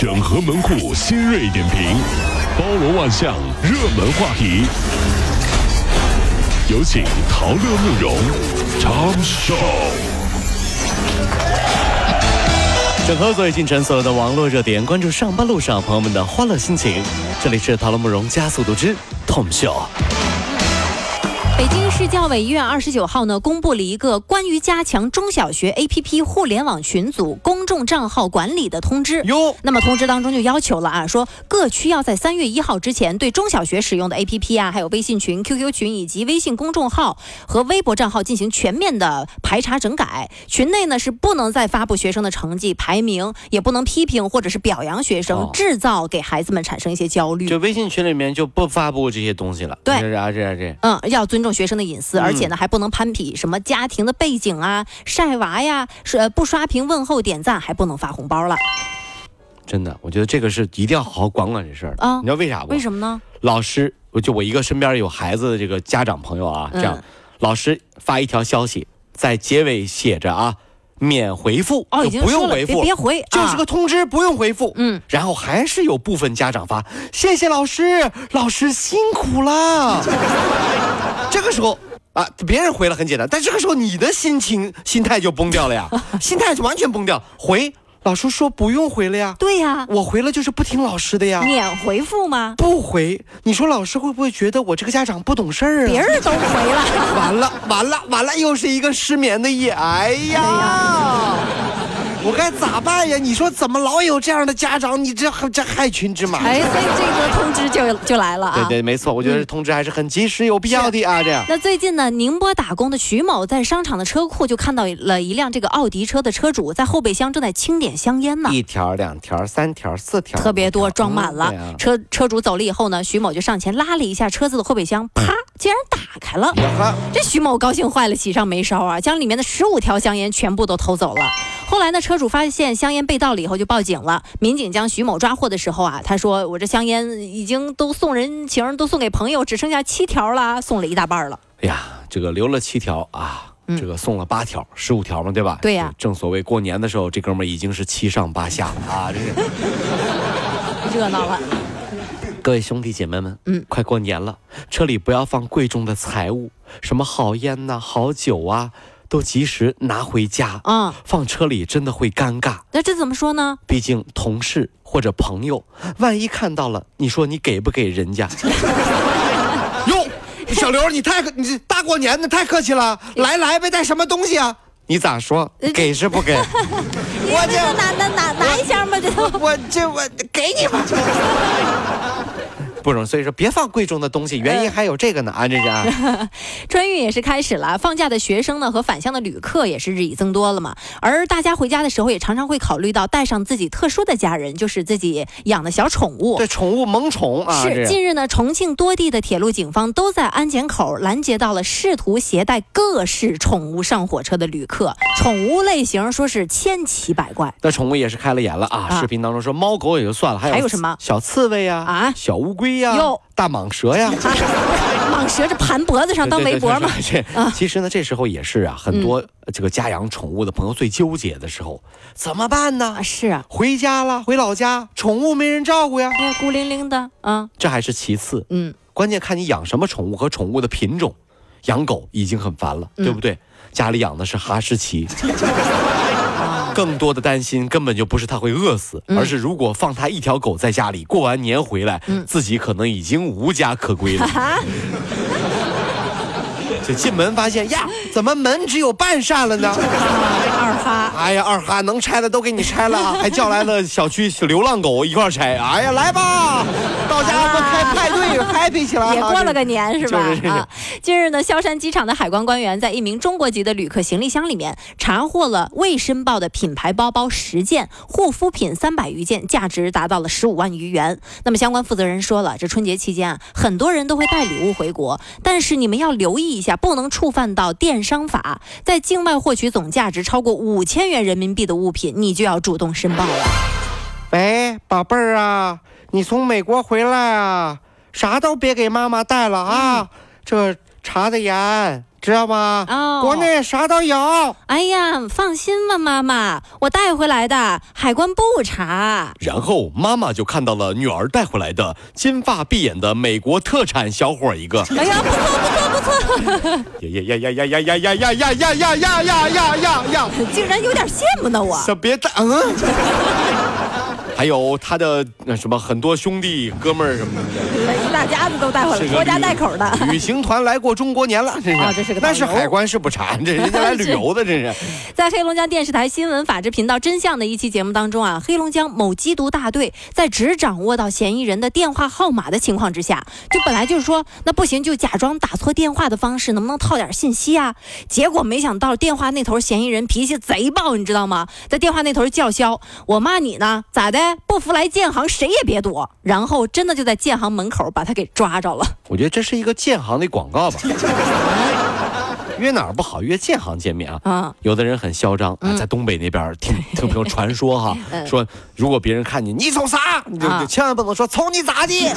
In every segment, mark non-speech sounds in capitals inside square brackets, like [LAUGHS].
整合门户新锐点评，包罗万象，热门话题。有请陶乐慕容长寿。整合最近城所有的网络热点，关注上班路上朋友们的欢乐心情。这里是陶乐慕容加速度之 Tom Show。北京市教委一月二十九号呢，公布了一个关于加强中小学 APP 互联网群组公众账号管理的通知。哟，那么通知当中就要求了啊，说各区要在三月一号之前，对中小学使用的 APP 啊，还有微信群、QQ 群以及微信公众号和微博账号进行全面的排查整改。群内呢是不能再发布学生的成绩排名，也不能批评或者是表扬学生，哦制造给孩子们产生一些焦虑。就微信群里面就不发布这些东西了。对这是啊，这啊这。嗯，要尊重学生的隐私，嗯而且呢，还不能攀比什么家庭的背景啊、晒娃呀，是呃不刷屏、问候、点赞，还不能发红包了真的，我觉得这个是一定要好好管管这事儿的。啊你知道为啥不？为什么呢？老师，我就我一个身边有孩子的这个家长朋友啊，这样，嗯老师发一条消息，在结尾写着啊，免回复，哦，就不用回复，别别回，就是个啊、通知，不用回复。嗯，然后还是有部分家长发，谢谢老师，老师辛苦了。[LAUGHS] 这个时候。啊，别人回了很简单，但这个时候你的心情心态就崩掉了呀，[LAUGHS] 心态就完全崩掉。回老师说不用回了呀，对呀、我回了就是不听老师的呀。免回复吗？不回，你说老师会不会觉得我这个家长不懂事儿啊？别人都回了，[LAUGHS] 完了完了完了，又是一个失眠的夜，哎呀，我该咋办呀？你说怎么老有这样的家长？你这这害群之马。哎，所以这个通知就就来了啊。对对，没错，我觉得通知还是很及时、有必要的啊。这样，那最近呢，宁波打工的徐某在商场的车库就看到了一辆这个奥迪车的车主在后备箱正在清点香烟呢。一条、两条、三条、四条，特别多，装满了。嗯啊车车主走了以后呢，徐某就上前拉了一下车子的后备箱，啪，竟然打开了。这徐某高兴坏了，喜上眉梢啊，将里面的十五条香烟全部都偷走了。后来呢，车主发现香烟被盗了以后就报警了。民警将徐某抓获的时候啊，他说：“我这香烟已经都送人情，都送给朋友，只剩下七条了，送了一大半了。哎呀，这个留了七条啊。这个送了八条，十五条嘛，对吧？嗯对呀正所谓过年的时候，这哥们儿已经是七上八下了啊！这是。热闹了。各位兄弟姐妹们，嗯快过年了，车里不要放贵重的财物，什么好烟呐、好酒啊，都及时拿回家。啊、放车里真的会尴尬，那这怎么说呢？毕竟同事或者朋友，万一看到了，你说你给不给人家？[LAUGHS] 哟，小刘，你太你这大过年的太客气了，来来呗，带什么东西啊？你咋说？给是不给？[LAUGHS] 我这拿拿拿拿一下嘛，这都。我这我给你吧。[LAUGHS] 不容易，所以说别放贵重的东西，原因还有这个呢啊，这是啊，[LAUGHS] 春运也是开始了，放假的学生呢和返乡的旅客也是日益增多了嘛。而大家回家的时候也常常会考虑到带上自己特殊的家人，就是自己养的小宠物。对宠物萌宠啊，是，近日呢，重庆多地的铁路警方都在安检口拦截到了试图携带各式宠物上火车的旅客，宠物类型说是千奇百怪。那宠物也是开了眼了啊！啊视频当中说猫狗也就算了，还有还有什么小刺猬呀、啊小乌龟呀、哟大蟒蛇呀，啊，[LAUGHS] 蟒蛇这盘脖子上当围脖嘛。对？对对对啊这其实呢，这时候也是啊，很多这个家养宠物的朋友最纠结的时候，怎么办呢啊，？是啊，回家了，回老家，宠物没人照顾呀，哎呀，孤零零的啊，这还是其次，嗯，关键看你养什么宠物和宠物的品种。养狗已经很烦了，嗯对不对？家里养的是哈士奇。[LAUGHS] 更多的担心根本就不是他会饿死，嗯而是如果放他一条狗在家里，过完年回来，嗯自己可能已经无家可归了。[LAUGHS] 啊，就进门发现呀，怎么门只有半扇了呢？二哈，哎呀，二哈能拆的都给你拆了啊，还叫来了小区流浪狗一块拆。哎呀，来吧，到家我们开派对，happy 起来啊。也过了个年是吧？啊，近日呢，萧山机场的海关官员在一名中国籍的旅客行李箱里面查获了未申报的品牌包包十件，护肤品三百余件，价值达到了十五万余元。那么相关负责人说了，这春节期间啊，很多人都会带礼物回国，但是你们要留意一下，不能触犯到电商法，在境外获取总价值超过五千元人民币的物品，你就要主动申报了。喂，宝贝儿啊，你从美国回来啊，啥都别给妈妈带了啊，这查的严，知道吗？哦国内啥都有。哎呀，放心吧，妈妈，我带回来的，海关不查。然后妈妈就看到了女儿带回来的金发碧眼的美国特产小伙一个。哎呀，不错不错不错，呀呀呀呀呀呀呀呀呀呀呀呀呀呀呀呀！竟然有点羡慕呢我。这别带，嗯。还有他的那什么很多兄弟哥们儿什么的，一大家子都带回来，拖家带口的。旅行团来过中国年了，真是。哦这是个那是海关是不查，这人家来旅游的，这是。[LAUGHS] 在黑龙江电视台新闻法制频道《真相》的一期节目当中啊，黑龙江某缉毒大队在只掌握到嫌疑人的电话号码的情况之下，就本来就是说那不行，就假装打错电话的方式，能不能套点信息啊？结果没想到电话那头嫌疑人脾气贼暴，你知道吗？在电话那头叫嚣：“我骂你呢，咋的？不服来建行，谁也别躲。”然后真的就在建行门口把他给抓着了。我觉得这是一个建行的广告吧。[LAUGHS] 约哪儿不好，约建行见面啊！啊有的人很嚣张，啊在东北那边听 [LAUGHS] 听朋友传说哈，说如果别人看你，你瞅啥，你就啊千万不能说瞅你咋地。啊，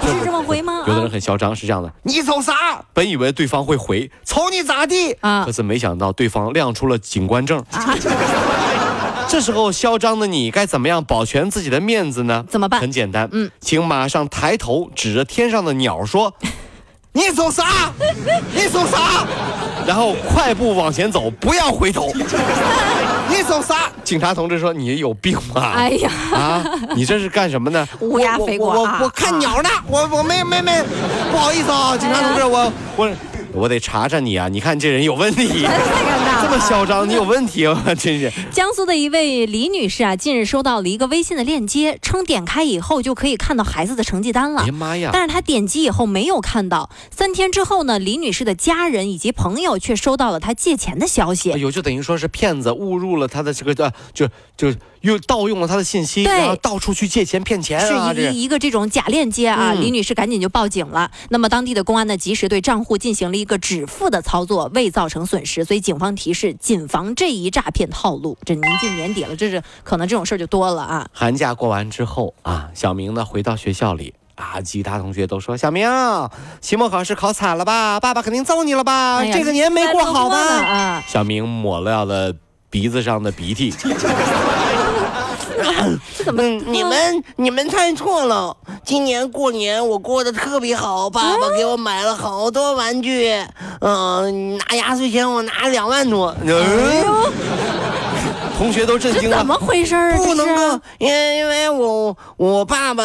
不是这么回吗？有的人很嚣张，是这样的，你瞅啥？本以为对方会回瞅你咋地，啊可是没想到对方亮出了警官证。这时候嚣张的你该怎么样保全自己的面子呢？怎么办很简单，嗯，请马上抬头指着天上的鸟说：“ [LAUGHS] 你走啥？你走啥？” [LAUGHS] 然后快步往前走，不要回头。[LAUGHS] 你走啥？警察同志说：“你有病吧？”哎呀，啊，你这是干什么呢？乌鸦飞过啊我我看鸟呢，我我没没没，不好意思啊，警察同志，我我我得查查你啊！你看这人有问题，这么嚣张，[LAUGHS] 你有问题啊！[LAUGHS] 真是。江苏的一位李女士啊，近日收到了一个微信的链接，称点开以后就可以看到孩子的成绩单了哎呀。妈呀！但是她点击以后没有看到，三天之后呢，李女士的家人以及朋友却收到了她借钱的消息。哎呦，就等于说是骗子误入了她的这个呃，就就又盗用了她的信息，对然后到处去借钱骗钱啊！是一一个这种假链接啊，嗯李女士赶紧就报警了。那么当地的公安呢，及时对账户进行了一个止付的操作，未造成损失。所以警方提示，谨防这一诈骗套路。这临近年底了，这是可能这种事儿就多了啊。寒假过完之后啊，小明呢回到学校里。啊！其他同学都说：“小明，期末考试考惨了吧？爸爸肯定揍你了吧？哎这个年没过好吧？”啊，小明抹掉了鼻子上的鼻涕。[LAUGHS] [LAUGHS] 嗯，你们你们猜错了。今年过年我过得特别好，爸爸给我买了好多玩具。嗯、拿压岁钱我拿了两万多。嗯，同学都震惊了。这怎么回事？不能够，因为因为我我爸爸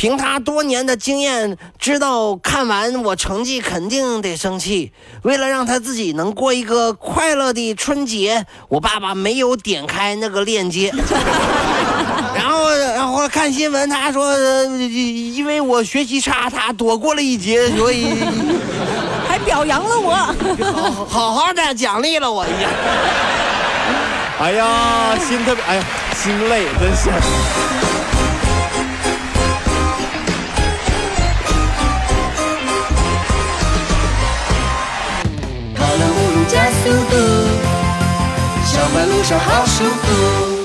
凭他多年的经验，知道看完我成绩肯定得生气。为了让他自己能过一个快乐的春节，我爸爸没有点开那个链接。[LAUGHS] 然后，然后看新闻，他说，呃因为我学习差，他躲过了一劫，所以 [LAUGHS] 还表扬了我。[LAUGHS] 好好好的奖励了我一下。哎呀，心特别，哎呀，心累，真是。的速度，上班路上好舒服。